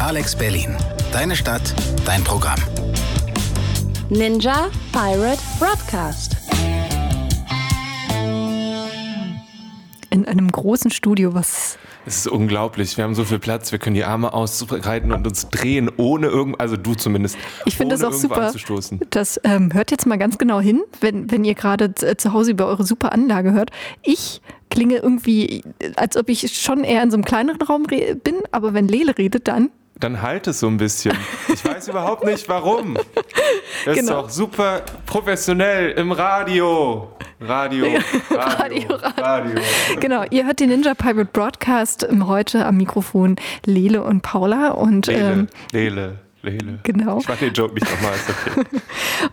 Alex Berlin. Deine Stadt, dein Programm. Ninja Pirate Broadcast. In einem großen Studio, was Es ist unglaublich. Wir haben so viel Platz. Wir können die Arme ausbreiten und uns drehen, ohne irgend, also du zumindest. Ich finde das ohne auch super. Anzustoßen. Das ähm, hört jetzt mal ganz genau hin, wenn, wenn ihr gerade zu Hause über eure super Anlage hört. Ich klinge irgendwie, als ob ich schon eher in so einem kleineren Raum bin, aber wenn Lele redet, dann. Dann halt es so ein bisschen. Ich weiß überhaupt nicht warum. Das ist Genau. doch super professionell im Radio. Radio. Radio. Radio, Radio. Radio. Genau, ihr hört den Ninja Pirate Broadcast heute am Mikrofon Lele und Paula und Lele. ähm, Lele. Lele. Genau. Ich mach den Joke nicht nochmal, ist okay.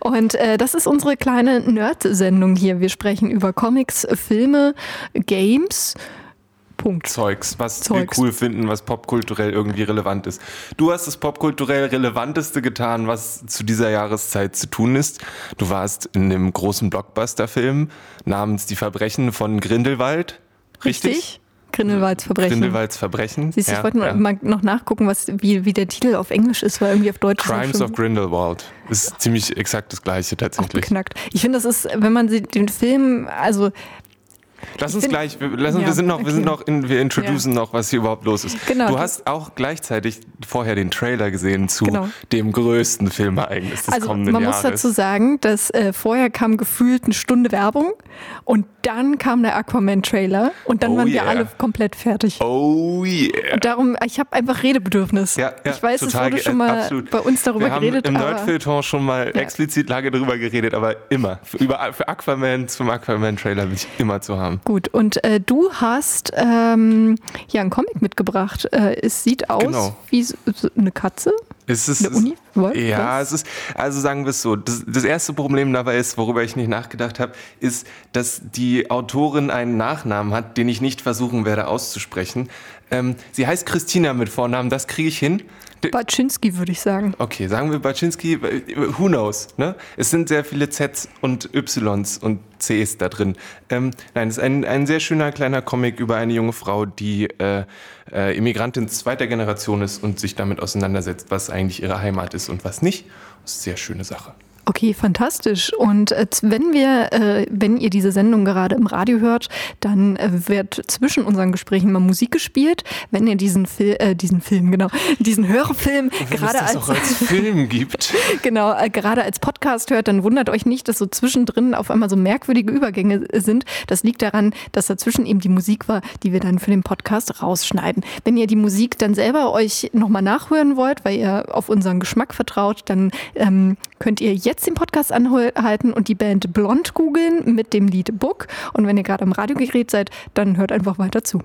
Und äh, das ist unsere kleine Nerd-Sendung hier. Wir sprechen über Comics, Filme, Games. Punkt. Zeugs, was Zeugs. wir cool finden, was popkulturell irgendwie relevant ist. Du hast das popkulturell Relevanteste getan, was zu dieser Jahreszeit zu tun ist. Du warst in einem großen Blockbuster-Film namens Die Verbrechen von Grindelwald. Richtig? Grindelwalds Verbrechen. Grindelwalds Verbrechen. Siehst du, ich Ja, wollte ja. mal noch nachgucken, was, wie, wie der Titel auf Englisch ist, weil irgendwie auf Deutsch ist Crimes schon of Grindelwald. Ist ziemlich exakt das gleiche auch tatsächlich. beknackt. Ich finde, das ist, wenn man den Film, also Lass uns gleich, wir, lass uns, Ja, wir sind noch, wir sind okay. noch in, wir introducen noch, was hier überhaupt los ist. Genau. Du hast auch gleichzeitig vorher den Trailer gesehen zu Genau. dem größten Filmereignis des Also kommenden man Jahres. muss dazu sagen, dass äh, vorher kam gefühlt eine Stunde Werbung und dann kam der Aquaman-Trailer und dann Oh waren wir yeah. alle komplett fertig. Oh yeah. Und darum, ich habe einfach Redebedürfnis. Ja, ja, ich weiß, es wurde schon mal absolut. bei uns darüber Wir haben geredet, im aber Nerdfilter schon mal Ja. explizit lange darüber geredet, aber immer. Für, über, für Aquaman, zum Aquaman-Trailer bin ich immer zu haben. Gut. Und äh, du hast ähm, ja einen Comic mitgebracht. Äh, es sieht aus Genau. wie so, so eine Katze. Es ist, Eine Uni? Was? Ja, Was? es ist, also sagen wir es so, das, das erste Problem dabei ist, worüber ich nicht nachgedacht habe, ist, dass die Autorin einen Nachnamen hat, den ich nicht versuchen werde auszusprechen. Ähm, sie heißt Christina mit Vornamen, das kriege ich hin. Baczynski, würde ich sagen. Okay, sagen wir Baczynski, who knows, ne? Es sind sehr viele Zs und Ys und Cs da drin. Ähm, nein, es ist ein, ein sehr schöner kleiner Comic über eine junge Frau, die äh, äh, Immigrantin zweiter Generation ist und sich damit auseinandersetzt, was eigentlich ihre Heimat ist und was nicht. Das ist eine sehr schöne Sache. Okay, fantastisch. Und äh, wenn wir, äh, wenn ihr diese Sendung gerade im Radio hört, dann äh, wird zwischen unseren Gesprächen mal Musik gespielt. Wenn ihr diesen, Fil äh, diesen Film, genau, diesen Hörfilm gerade als, als Film gibt. genau, gerade als Podcast hört, dann wundert euch nicht, dass so zwischendrin auf einmal so merkwürdige Übergänge sind. Das liegt daran, dass dazwischen eben die Musik war, die wir dann für den Podcast rausschneiden. Wenn ihr die Musik dann selber euch nochmal nachhören wollt, weil ihr auf unseren Geschmack vertraut, dann ähm, könnt ihr jetzt den Podcast anhalten und die Band Blond googeln mit dem Lied Book. Und wenn ihr gerade am Radiogerät seid, dann hört einfach weiter zu.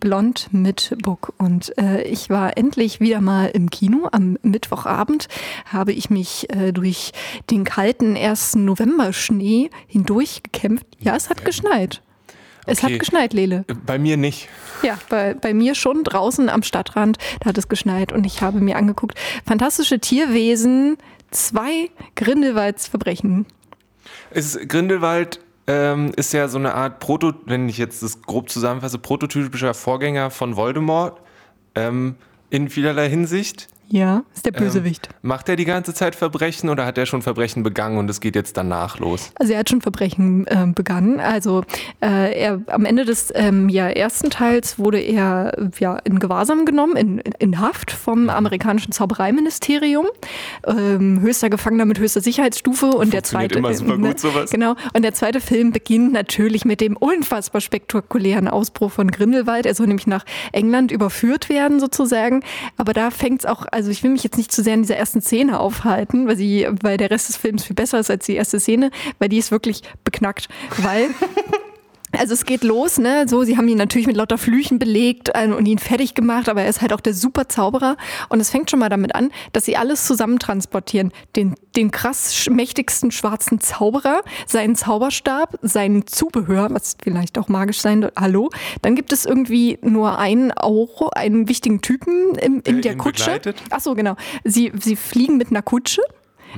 Blond mit Book. Und äh, ich war endlich wieder mal im Kino. Am Mittwochabend habe ich mich äh, durch den kalten ersten Novemberschnee hindurch gekämpft. Ja, es hat geschneit. Es Okay. hat geschneit, Lele. Bei mir nicht. Ja, bei, bei mir schon draußen am Stadtrand, da hat es geschneit und ich habe mir angeguckt, fantastische Tierwesen, zwei Grindelwalds Verbrechen. Ist, Grindelwald ähm, ist ja so eine Art Proto, wenn ich jetzt das grob zusammenfasse, prototypischer Vorgänger von Voldemort ähm, in vielerlei Hinsicht. Ja, ist der Bösewicht. Macht er die ganze Zeit Verbrechen oder hat er schon Verbrechen begangen und es geht jetzt danach los? Also er hat schon Verbrechen äh, begangen. Also äh, er am Ende des ähm, ja, ersten Teils wurde er ja in Gewahrsam genommen, in, in Haft vom amerikanischen Zaubereiministerium. Ähm, höchster Gefangener mit höchster Sicherheitsstufe und der zweite immer super ne, gut, sowas. Genau. Und der zweite Film beginnt natürlich mit dem unfassbar spektakulären Ausbruch von Grindelwald. Er soll nämlich nach England überführt werden sozusagen. Aber da fängt es auch, also ich will mich jetzt nicht zu sehr in dieser ersten Szene aufhalten, weil sie, weil der Rest des Films viel besser ist als die erste Szene, weil die ist wirklich beknackt, weil Also es geht los, ne? So, sie haben ihn natürlich mit lauter Flüchen belegt äh, und ihn fertig gemacht, aber er ist halt auch der super Zauberer. Und es fängt schon mal damit an, dass sie alles zusammen transportieren. Den, den krass mächtigsten schwarzen Zauberer, seinen Zauberstab, sein Zubehör, was vielleicht auch magisch sein soll. Hallo. Dann gibt es irgendwie nur einen Auro, einen wichtigen Typen in, in Der Kutsche. begleitet? Ach so, genau. Sie, sie fliegen mit einer Kutsche.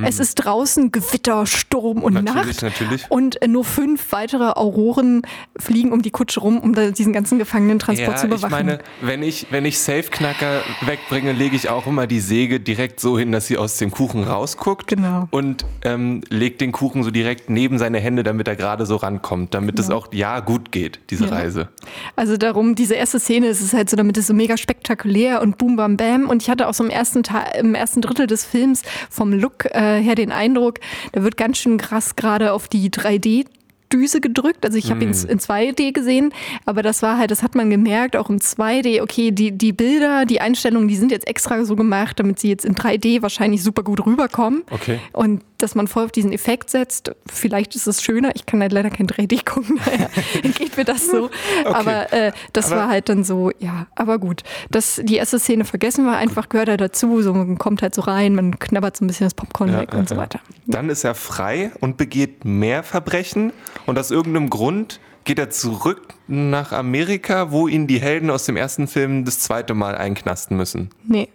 Es ist draußen Gewitter, Sturm und Natürlich, Nacht. natürlich. Und äh, nur fünf weitere Auroren fliegen um die Kutsche rum, um diesen ganzen Gefangenentransport zu Ja, ich meine, wenn ich, wenn ich Safe-Knacker wegbringe, lege ich auch immer die Säge direkt so hin, dass sie aus dem Kuchen rausguckt. Genau. Und ähm, legt den Kuchen so direkt neben seine Hände, damit er gerade so rankommt, damit es auch ja gut geht, diese Ja. Reise. Also darum, diese erste Szene, es ist halt so, damit es so mega spektakulär und boom, bam, bam. Und ich hatte auch so im ersten, Teil, im ersten Drittel des Films vom Look äh, her den Eindruck, da wird ganz schön krass gerade auf die 3D Düse gedrückt. Also ich habe ihn in 2D gesehen, aber das war halt, das hat man gemerkt, auch im 2D, okay, die, die Bilder, die Einstellungen, die sind jetzt extra so gemacht, damit sie jetzt in 3D wahrscheinlich super gut rüberkommen. Okay. Und dass man voll auf diesen Effekt setzt, vielleicht ist es schöner. Ich kann halt leider kein 3D gucken, daher geht mir das so. Aber äh, das Aber- war halt dann so, ja, aber gut. Das, die erste Szene vergessen wir einfach, gehört halt dazu. So, man kommt halt so rein, man knabbert so ein bisschen das Popcorn weg und so weiter. Dann ist er frei und begeht mehr Verbrechen und aus irgendeinem Grund geht er zurück nach Amerika, wo ihn die Helden aus dem ersten Film das zweite Mal einknasten müssen. Nee.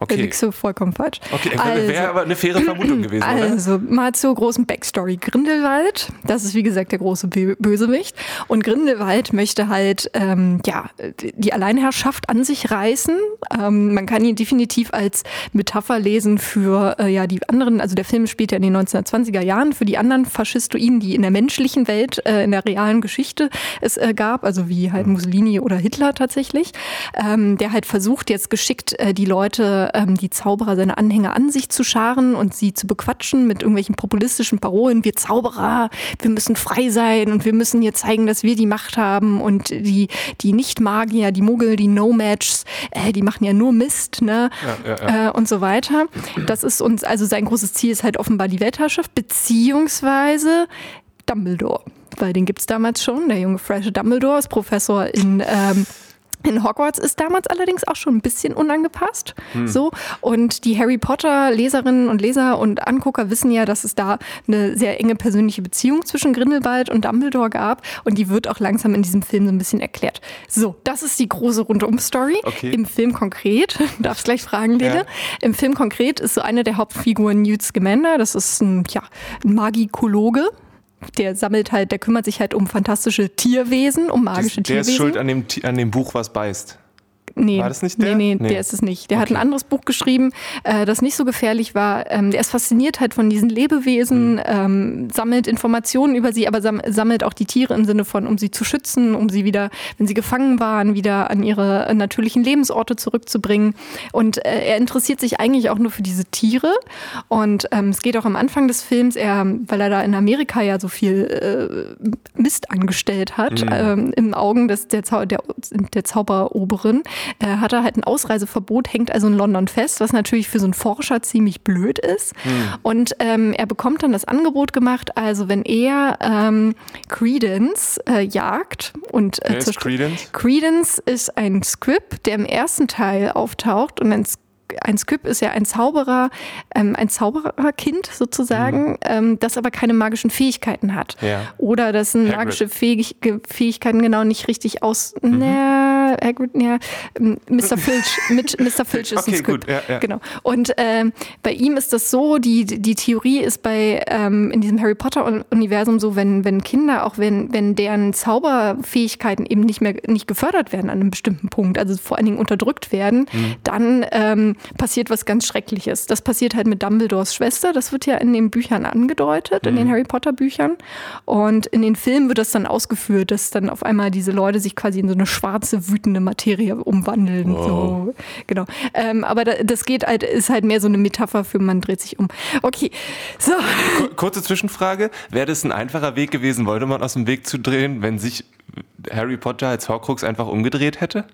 Da Okay. liegst du vollkommen falsch. Okay, also, wäre aber eine faire Vermutung gewesen, oder? Also, mal zur großen Backstory. Grindelwald, das ist wie gesagt der große Bö- Bösewicht. Und Grindelwald möchte halt ähm, ja, die Alleinherrschaft an sich reißen. Ähm, man kann ihn definitiv als Metapher lesen für äh, ja, die anderen, also der Film spielt ja in den 1920er Jahren, für die anderen Faschistoiden, die in der menschlichen Welt, äh, in der realen Geschichte es äh, gab, also wie halt Mussolini oder Hitler tatsächlich, ähm, der halt versucht jetzt geschickt äh, die Leute, ähm, die Zauberer, seine Anhänger an sich zu scharen und sie zu bequatschen mit irgendwelchen populistischen Parolen. Wir Zauberer, wir müssen frei sein und wir müssen hier zeigen, dass wir die Macht haben und die, die Nicht-Magier, die Muggel, die No-Matchs, äh, die machen ja nur Mist, ne? Ja, ja, Äh, und so weiter. Das ist uns, also sein großes Ziel ist halt offenbar die Weltherrschaft, beziehungsweise Dumbledore. Weil den gibt's damals schon. Der junge, frische Dumbledore ist Professor in, ähm, in Hogwarts, ist damals allerdings auch schon ein bisschen unangepasst. So. Und die Harry Potter Leserinnen und Leser und Angucker wissen ja, dass es da eine sehr enge persönliche Beziehung zwischen Grindelwald und Dumbledore gab. Und die wird auch langsam in diesem Film so ein bisschen erklärt. So, das ist die große Rundum-Story. Okay. Im Film konkret, du darfst gleich fragen, Lele. Ja. Im Film konkret ist so eine der Hauptfiguren Newt Scamander. Das ist ein, ja, ein Magikologe. Der sammelt halt, der kümmert sich halt um fantastische Tierwesen, um magische der Tierwesen. ist schuld an dem, an dem Buch, was beißt. Nee, War das nicht der? Nee, nee, Nee. der ist es nicht. Der hat Okay. ein anderes Buch geschrieben, äh, das nicht so gefährlich war. Ähm, der ist fasziniert halt von diesen Lebewesen, Mhm. ähm, sammelt Informationen über sie, aber sam sammelt auch die Tiere im Sinne von, um sie zu schützen, um sie wieder, wenn sie gefangen waren, wieder an ihre äh, natürlichen Lebensorte zurückzubringen. Und äh, er interessiert sich eigentlich auch nur für diese Tiere. Und ähm, es geht auch am Anfang des Films, er, weil er da in Amerika ja so viel äh, Mist angestellt hat, ähm, im Augen des, der, Zau der, der Zauberoberin, äh, hat er halt ein Ausreiseverbot, hängt also in London fest, was natürlich für so einen Forscher ziemlich blöd ist. Und ähm, er bekommt dann das Angebot gemacht, also wenn er ähm, Credence äh, jagt und äh, Wer ist Credence? Credence ist ein Squib, der im ersten Teil auftaucht und ein Squib ein Squib ist ja ein Zauberer, ähm, ein Zaubererkind sozusagen, ähm, das aber keine magischen Fähigkeiten hat. Ja. Oder das magische Fähig Fähigkeiten genau nicht richtig aus. Na, Hagrid, ja, ähm, Mr. Filch, mit Mr. Filch ist Okay, ein Squib. gut, ja, ja. Genau. Und ähm, bei ihm ist das so, die, die Theorie ist bei ähm, in diesem Harry Potter-Universum so, wenn, wenn Kinder, auch wenn, wenn deren Zauberfähigkeiten eben nicht mehr nicht gefördert werden an einem bestimmten Punkt, also vor allen Dingen unterdrückt werden, Mhm. dann ähm, passiert was ganz Schreckliches. Das passiert halt mit Dumbledores Schwester. Das wird ja in den Büchern angedeutet, in den Mhm. Harry Potter Büchern. Und in den Filmen wird das dann ausgeführt, dass dann auf einmal diese Leute sich quasi in so eine schwarze, wütende Materie umwandeln. So. Genau. Ähm, aber da, das geht halt, ist halt mehr so eine Metapher für man dreht sich um. Okay. So. Ku- Kurze Zwischenfrage. Wäre das ein einfacher Weg gewesen, Voldemort aus dem Weg zu drehen, wenn sich Harry Potter als Horcrux einfach umgedreht hätte?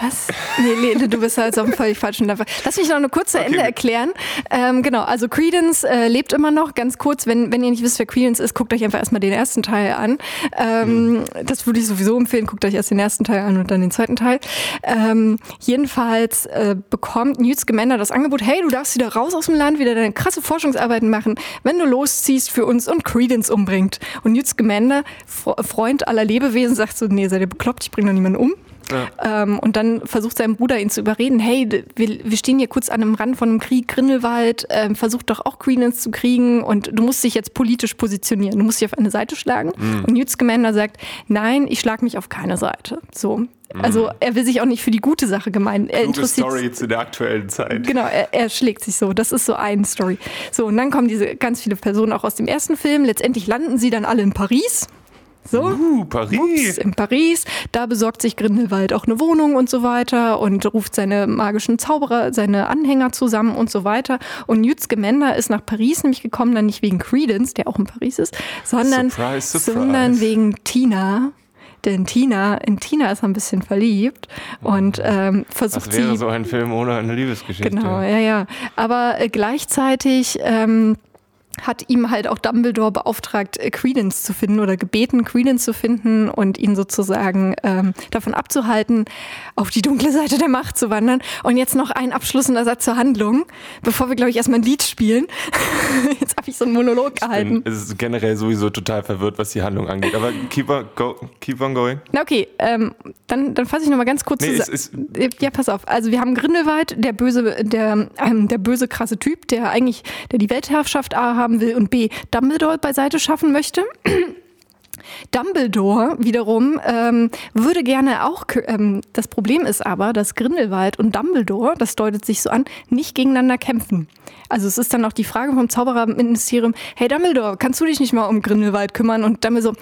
Was? Nee, Lene, du bist halt auf dem völlig falschen Level. Lass mich noch eine kurze Ende gut. erklären. Ähm, genau, also Credence äh, lebt immer noch. Ganz kurz, wenn, wenn ihr nicht wisst, wer Credence ist, guckt euch einfach erstmal den ersten Teil an. Ähm, Das würde ich sowieso empfehlen. Guckt euch erst den ersten Teil an und dann den zweiten Teil. Ähm, jedenfalls äh, bekommt Newt Scamander das Angebot, hey, du darfst wieder raus aus dem Land, wieder deine krasse Forschungsarbeiten machen, wenn du losziehst für uns und Credence umbringt. Und Newt Scamander, Fre- Freund aller Lebewesen, sagt so, nee, seid ihr bekloppt, ich bringe doch niemanden um. Ja. Ähm, und dann versucht sein Bruder ihn zu überreden, hey, wir, wir stehen hier kurz an einem Rand von einem Krieg, Grindelwald, ähm, versucht doch auch Credence zu kriegen und du musst dich jetzt politisch positionieren, du musst dich auf eine Seite schlagen. Mhm. Und Newt Scamander sagt, nein, ich schlage mich auf keine Seite. So. Also mhm. er will sich auch nicht für die gute Sache gemein. Er Gute Story zu der aktuellen Zeit. Genau, er, er, schlägt sich so. Das ist so eine Story. So, und dann kommen diese ganz viele Personen auch aus dem ersten Film. Letztendlich landen sie dann alle in Paris. So, uh, Paris. Ups, in Paris. Da besorgt sich Grindelwald auch eine Wohnung und so weiter und ruft seine magischen Zauberer, seine Anhänger zusammen und so weiter. Und Newt Scamander ist nach Paris nämlich gekommen, dann nicht wegen Credence, der auch in Paris ist, sondern, surprise, surprise. sondern wegen Tina, denn Tina, in Tina ist er ein bisschen verliebt und ähm, versucht das wäre sie. so ein Film ohne eine Liebesgeschichte. Genau, ja, ja. Aber äh, gleichzeitig ähm, hat ihm halt auch Dumbledore beauftragt, äh, Credence zu finden oder gebeten, Credence zu finden und ihn sozusagen ähm, davon abzuhalten, auf die dunkle Seite der Macht zu wandern. Und jetzt noch ein abschließender Satz zur Handlung, bevor wir, glaube ich, erstmal ein Lied spielen. jetzt habe ich so einen Monolog gehalten. es ist generell sowieso total verwirrt, was die Handlung angeht. Aber keep on, go, keep on going. Na okay, ähm, dann, dann fasse ich nochmal ganz kurz nee, zusammen. Ja, pass auf. Also wir haben Grindelwald, der böse, der, ähm, der böse krasse Typ, der eigentlich, der die Weltherrschaft A haben haben will und B Dumbledore beiseite schaffen möchte. Dumbledore wiederum ähm, würde gerne auch, ähm, das Problem ist aber, dass Grindelwald und Dumbledore, das deutet sich so an, nicht gegeneinander kämpfen. Also es ist dann auch die Frage vom Zaubererministerium, hey Dumbledore, kannst du dich nicht mal um Grindelwald kümmern? Und Dumbledore so,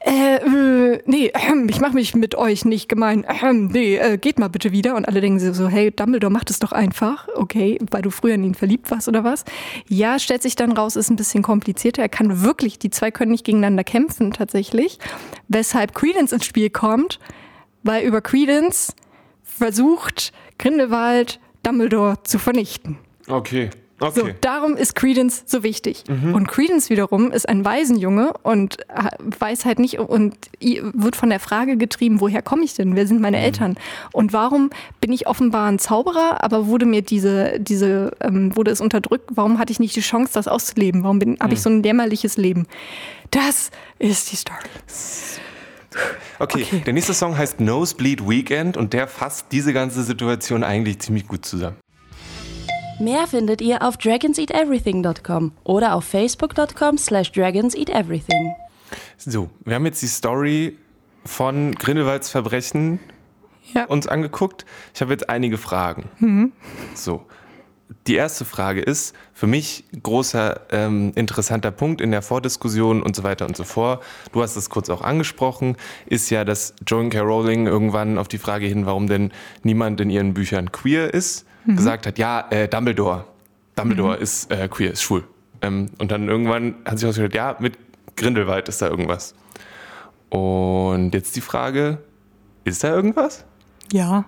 äh, äh nee, äh, ich mache mich mit euch nicht gemein, äh, nee, äh, geht mal bitte wieder. Und alle denken so, hey Dumbledore, mach das doch einfach, okay, weil du früher in ihn verliebt warst oder was? Ja, stellt sich dann raus, ist ein bisschen komplizierter. Er kann wirklich, die zwei können nicht gegeneinander kämpfen tatsächlich. Weshalb Credence ins Spiel kommt, weil über Credence versucht Grindelwald Dumbledore zu vernichten. Okay. Okay. So, darum ist Credence so wichtig. Mhm. Und Credence wiederum ist ein Waisenjunge und weiß halt nicht und wird von der Frage getrieben, woher komme ich denn? Wer sind meine mhm. Eltern? Und warum bin ich offenbar ein Zauberer, aber wurde mir diese, diese, ähm, wurde es unterdrückt? Warum hatte ich nicht die Chance, das auszuleben? Warum mhm. habe ich so ein dämmerliches Leben? Das ist die Story. Okay, okay, der nächste Song heißt Nosebleed Weekend und der fasst diese ganze Situation eigentlich ziemlich gut zusammen. Mehr findet ihr auf dragonseateverything.com oder auf facebook.com slash dragonseateverything. So, wir haben jetzt die Story von Grindelwalds Verbrechen ja. uns angeguckt. Ich habe jetzt einige Fragen. Mhm. So, die erste Frage ist für mich großer ähm, interessanter Punkt in der Vordiskussion und so weiter und so fort. Du hast es kurz auch angesprochen, ist ja, dass Joan K. Rowling irgendwann auf die Frage hin, warum denn niemand in ihren Büchern queer ist, mhm. gesagt hat, ja, äh, Dumbledore. Dumbledore mhm. ist äh, queer, ist schwul. Ähm, und dann irgendwann hat sich ausgedacht, ja, mit Grindelwald ist da irgendwas. Und jetzt die Frage, ist da irgendwas? Ja.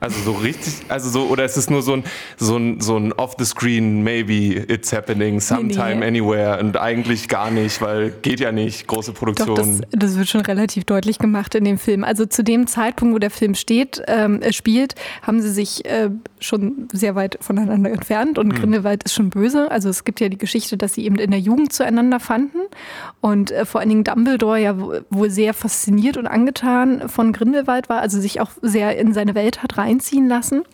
Also so richtig, also so, oder ist es nur so ein, so ein, so ein off-the-screen, maybe it's happening sometime, nee, anywhere und eigentlich gar nicht, weil geht ja nicht, große Produktion. Doch, das, das, wird schon relativ deutlich gemacht in dem Film. Also zu dem Zeitpunkt, wo der Film steht, ähm, spielt, haben sie sich äh, schon sehr weit voneinander entfernt und hm. Grindelwald ist schon böse. Also es gibt ja die Geschichte, dass sie eben in der Jugend zueinander fanden und äh, vor allen Dingen Dumbledore ja wohl sehr fasziniert und angetan von Grindelwald war, also sich auch sehr in seine Welt hat rein einziehen lassen.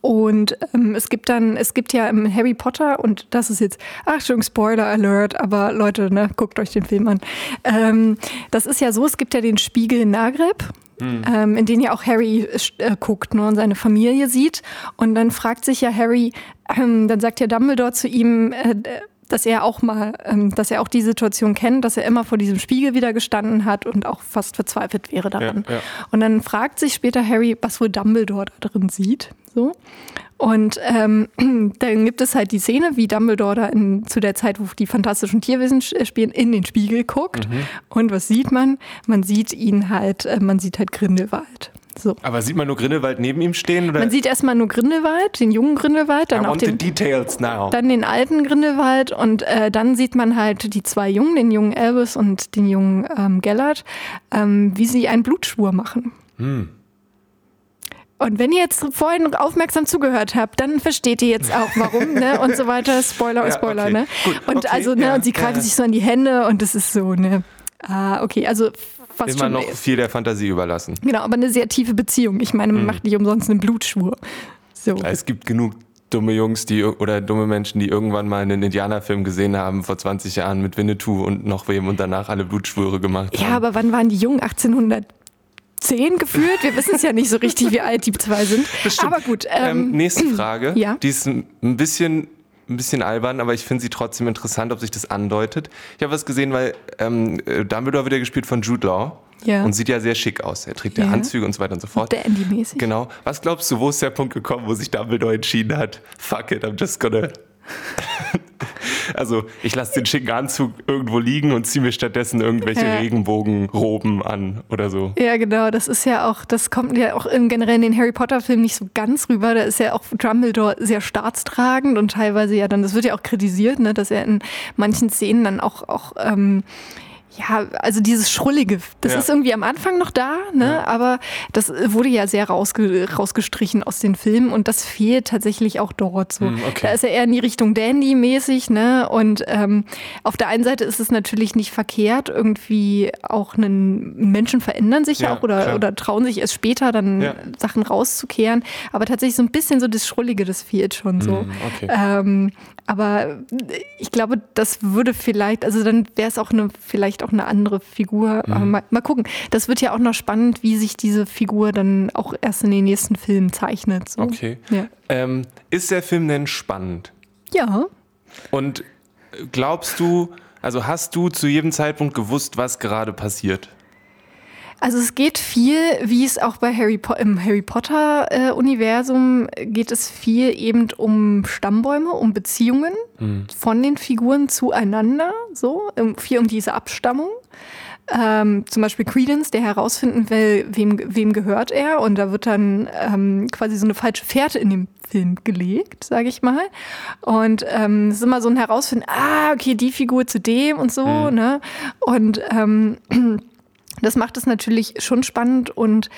Und ähm, es gibt dann, es gibt ja im Harry Potter, und das ist jetzt, Achtung, Spoiler Alert, aber Leute, ne, guckt euch den Film an. Ähm, das ist ja so, es gibt ja den Spiegel Nagreb, mhm. ähm, in den ja auch Harry äh, guckt ne, und seine Familie sieht. Und dann fragt sich ja Harry, ähm, dann sagt ja Dumbledore zu ihm, äh, dass er auch mal, ähm, dass er auch die Situation kennt, dass er immer vor diesem Spiegel wieder gestanden hat und auch fast verzweifelt wäre daran. Ja, ja. Und dann fragt sich später Harry, was wohl Dumbledore da drin sieht. So. Und ähm, dann gibt es halt die Szene, wie Dumbledore da in, zu der Zeit, wo die fantastischen Tierwesen spielen, in den Spiegel guckt. Mhm. Und was sieht man? Man sieht ihn halt, äh, man sieht halt Grindelwald. So. Aber sieht man nur Grindelwald neben ihm stehen? Oder? Man sieht erstmal nur Grindelwald, den jungen Grindelwald, dann I auch den, details now. dann den alten Grindelwald und äh, dann sieht man halt die zwei Jungen, den jungen Elvis und den jungen ähm, Gellert, ähm, wie sie einen Blutschwur machen. Hm. Und wenn ihr jetzt vorhin aufmerksam zugehört habt, dann versteht ihr jetzt auch warum, ne? Und so weiter. Spoiler und ja, Spoiler, okay. ne? Gut, und okay, also, ne, ja, und sie greifen ja. sich so an die Hände und es ist so, ne? Ah, okay, also fast Immer noch viel der Fantasie überlassen. Genau, aber eine sehr tiefe Beziehung. Ich meine, man macht nicht umsonst einen Blutschwur. So. Es gibt genug dumme Jungs, die oder dumme Menschen, die irgendwann mal einen Indianerfilm gesehen haben vor 20 Jahren mit Winnetou und noch wem und danach alle Blutschwüre gemacht haben. Ja, aber wann waren die jung? 1810 gefühlt? Wir wissen es ja nicht so richtig, wie alt die zwei sind. stimmt. Aber gut. Ähm, Ähm, nächste Frage. ja. Die ist ein bisschen, ein bisschen albern, aber ich finde sie trotzdem interessant, ob sich das andeutet. Ich habe was gesehen, weil ähm, äh, Dumbledore wieder gespielt von Jude Law. Ja. Und sieht ja sehr schick aus. Er trägt ja, Ja. Anzüge und so weiter und so fort. Dandy-mäßig. Genau. Was glaubst du, wo ist der Punkt gekommen, wo sich Dumbledore entschieden hat? Fuck it, I'm just gonna. also, ich lasse den schicken Anzug irgendwo liegen und ziehe mir stattdessen irgendwelche Ja. Regenbogenroben an oder so. Ja, genau. Das ist ja auch, das kommt ja auch im generell in den Harry Potter-Filmen nicht so ganz rüber. Da ist ja auch Dumbledore sehr staatstragend und teilweise ja dann, das wird ja auch kritisiert, ne, dass er in manchen Szenen dann auch, auch ähm, ja, also dieses Schrullige, das Ja. ist irgendwie am Anfang noch da, ne? aber das wurde ja sehr rausge rausgestrichen aus den Filmen und das fehlt tatsächlich auch dort so. Hm, okay. Da ist er eher in die Richtung Dandy-mäßig, ne? Und ähm, auf der einen Seite ist es natürlich nicht verkehrt, irgendwie auch einen Menschen verändern sich ja, Ja, auch oder, klar. oder trauen sich erst später dann Ja. Sachen rauszukehren. Aber tatsächlich so ein bisschen so das Schrullige, das fehlt schon so. Hm, okay. Ähm, aber ich glaube, das würde vielleicht, also dann wäre es auch eine, vielleicht auch eine andere Figur. Mhm. Aber mal, mal gucken. Das wird ja auch noch spannend, wie sich diese Figur dann auch erst in den nächsten Filmen zeichnet. So. Okay. Ja. Ähm, ist der Film denn spannend? ja. Und glaubst du, also hast du zu jedem Zeitpunkt gewusst, was gerade passiert? Also es geht viel, wie es auch bei Harry po im Harry Potter äh, Universum geht es viel eben um Stammbäume, um Beziehungen von den Figuren zueinander, so viel um diese Abstammung. Ähm, zum Beispiel Credence, der herausfinden will, wem, wem gehört er. Und da wird dann ähm, quasi so eine falsche Fährte in dem Film gelegt, sage ich mal. Und ähm, es ist immer so ein Herausfinden, ah, okay, die Figur zu dem und so, ne? Und ähm, das macht es natürlich schon spannend und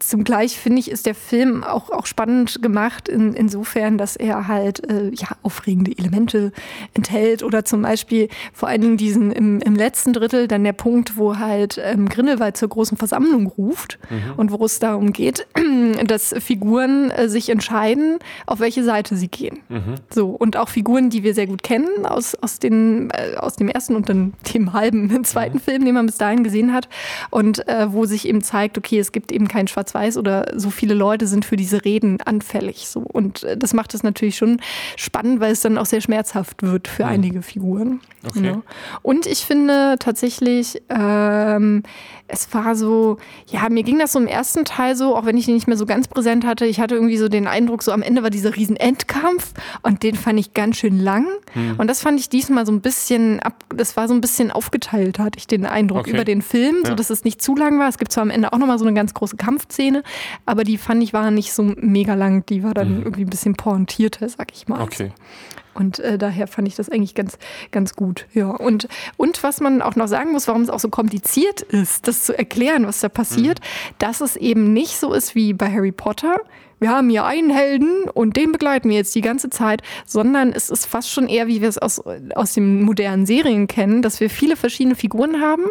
zugleich finde ich, ist der Film auch, auch spannend gemacht, in, insofern, dass er halt äh, ja, aufregende Elemente enthält. Oder zum Beispiel vor allen Dingen diesen im, im letzten Drittel dann der Punkt, wo halt ähm, Grindelwald zur großen Versammlung ruft und wo es darum geht, dass Figuren äh, sich entscheiden, auf welche Seite sie gehen. So, und auch Figuren, die wir sehr gut kennen aus, aus, den, äh, aus dem ersten und dann dem halben zweiten Film, den man bis dahin gesehen hat. Und äh, wo sich eben zeigt, okay, es gibt eben kein Schwarz-Weiß oder so viele Leute sind für diese Reden anfällig. So. Und äh, das macht es natürlich schon spannend, weil es dann auch sehr schmerzhaft wird für einige Figuren. Okay. Ja. Und ich finde tatsächlich, ähm, es war so, ja, mir ging das so im ersten Teil so, auch wenn ich den nicht mehr so ganz präsent hatte. Ich hatte irgendwie so den Eindruck, so am Ende war dieser riesen Endkampf und den fand ich ganz schön lang. Und das fand ich diesmal so ein bisschen ab, das war so ein bisschen aufgeteilt, hatte ich den Eindruck Okay. über den Film, so Ja. dass es nicht zu lang war. Es gibt zwar am Ende auch nochmal so eine ganz große Kampfszene, aber die fand ich war nicht so mega lang. Die war dann irgendwie ein bisschen pointierter, sag ich mal. Okay. Und äh, daher fand ich das eigentlich ganz, ganz gut. Ja. Und, und was man auch noch sagen muss, warum es auch so kompliziert ist, das zu erklären, was da passiert, dass es eben nicht so ist wie bei Harry Potter. Wir haben hier einen Helden und den begleiten wir jetzt die ganze Zeit, sondern es ist fast schon eher, wie wir es aus, aus den modernen Serien kennen, dass wir viele verschiedene Figuren haben,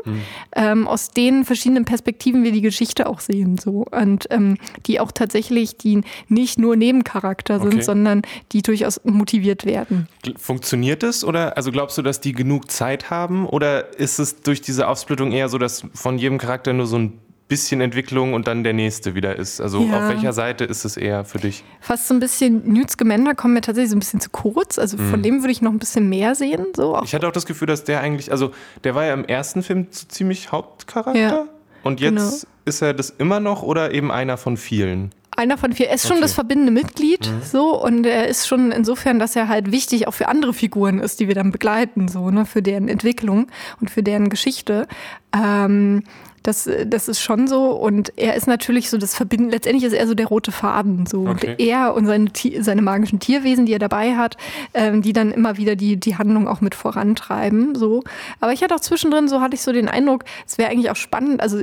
ähm, aus denen verschiedenen Perspektiven wir die Geschichte auch sehen. So. Und ähm, die auch tatsächlich, die nicht nur Nebencharakter sind, Okay. sondern die durchaus motiviert werden. Gl- Funktioniert es oder also glaubst du, dass die genug Zeit haben oder ist es durch diese Aufsplittung eher so, dass von jedem Charakter nur so ein bisschen Entwicklung und dann der nächste wieder ist? Also Ja. auf welcher Seite ist es eher für dich? Fast so ein bisschen, Newt Scamander kommt mir tatsächlich so ein bisschen zu kurz. Also von dem würde ich noch ein bisschen mehr sehen. So auch Ich hatte auch das Gefühl, dass der eigentlich, also der war ja im ersten Film so ziemlich Hauptcharakter Ja. und jetzt Genau. ist er das immer noch oder eben einer von vielen? Einer von vier. Er ist schon Okay. das verbindende Mitglied, so und er ist schon insofern, dass er halt wichtig auch für andere Figuren ist, die wir dann begleiten, so ne, für deren Entwicklung und für deren Geschichte. Ähm, das, das ist schon so und er ist natürlich so das Verbinden. Letztendlich ist er so der rote Faden, so Okay. und er und seine, seine magischen Tierwesen, die er dabei hat, ähm, die dann immer wieder die die Handlung auch mit vorantreiben, so. Aber ich hatte auch zwischendrin so hatte ich so den Eindruck, es wäre eigentlich auch spannend, also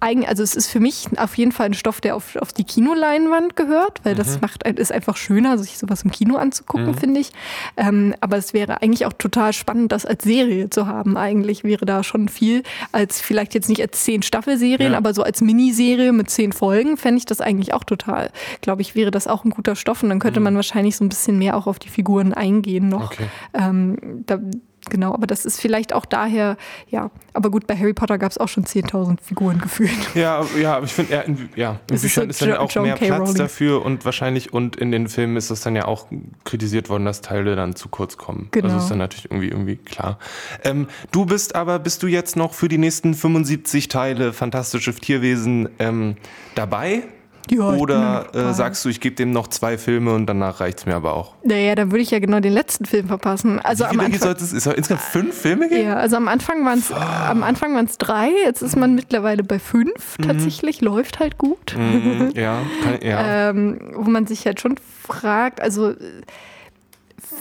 also es ist für mich auf jeden Fall ein Stoff, der auf, auf die Kinoleinwand gehört, weil das macht ist einfach schöner, sich sowas im Kino anzugucken, finde ich. Ähm, aber es wäre eigentlich auch total spannend, das als Serie zu haben. Eigentlich wäre da schon viel, als vielleicht jetzt nicht als zehn Staffelserien, Ja. aber so als Miniserie mit zehn Folgen fände ich das eigentlich auch total. Glaube ich, wäre das auch ein guter Stoff und dann könnte man wahrscheinlich so ein bisschen mehr auch auf die Figuren eingehen noch. Okay. Ähm, da, genau, aber das ist vielleicht auch daher, ja. Aber gut, bei Harry Potter gab es auch schon 10.000 Figuren gefühlt. Ja, ja, aber ich finde, ja, in, ja, in Es ist Büchern so ist dann Jo- auch John mehr K. Platz Rowling. dafür und wahrscheinlich, und in den Filmen ist es dann ja auch kritisiert worden, dass Teile dann zu kurz kommen. Genau. Also ist dann natürlich irgendwie, irgendwie klar. Ähm, du bist aber, bist du jetzt noch für die nächsten 75 Teile Fantastische Tierwesen ähm, dabei? Ja, Oder äh, sagst du, ich gebe dem noch zwei Filme und danach reicht's mir aber auch? Naja, dann würde ich ja genau den letzten Film verpassen. Also Wie am viele Anfang. sollte es? Es insgesamt fünf Filme geben? Ja, also am Anfang waren es am Anfang waren es drei, jetzt ist man mittlerweile bei fünf tatsächlich, läuft halt gut. Mhm, ja, kann, ja. ähm, wo man sich halt schon fragt, also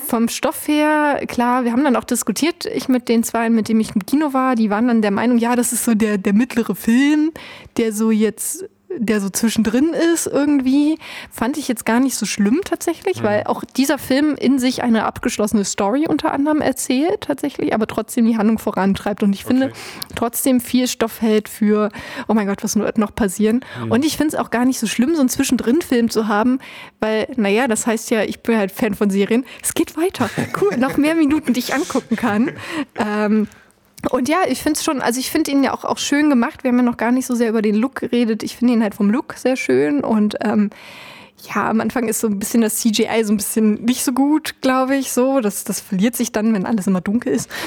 vom Stoff her, klar, wir haben dann auch diskutiert, ich mit den zwei, mit denen ich im Kino war, die waren dann der Meinung, ja, das ist so der, der mittlere Film, der so jetzt der so zwischendrin ist irgendwie, fand ich jetzt gar nicht so schlimm tatsächlich, weil auch dieser Film in sich eine abgeschlossene Story unter anderem erzählt tatsächlich, aber trotzdem die Handlung vorantreibt und ich finde trotzdem viel Stoff hält für, oh mein Gott, was wird noch passieren? Und ich finde es auch gar nicht so schlimm, so einen Zwischendrin-Film zu haben, weil, naja, das heißt ja, ich bin halt Fan von Serien, es geht weiter. Cool, noch mehr Minuten, die ich angucken kann. Ähm, und ja, ich finde es schon, also ich finde ihn ja auch, auch schön gemacht. Wir haben ja noch gar nicht so sehr über den Look geredet. Ich finde ihn halt vom Look sehr schön und ähm, ja, am Anfang ist so ein bisschen das CGI so ein bisschen nicht so gut, glaube ich, so. Das, das verliert sich dann, wenn alles immer dunkel ist.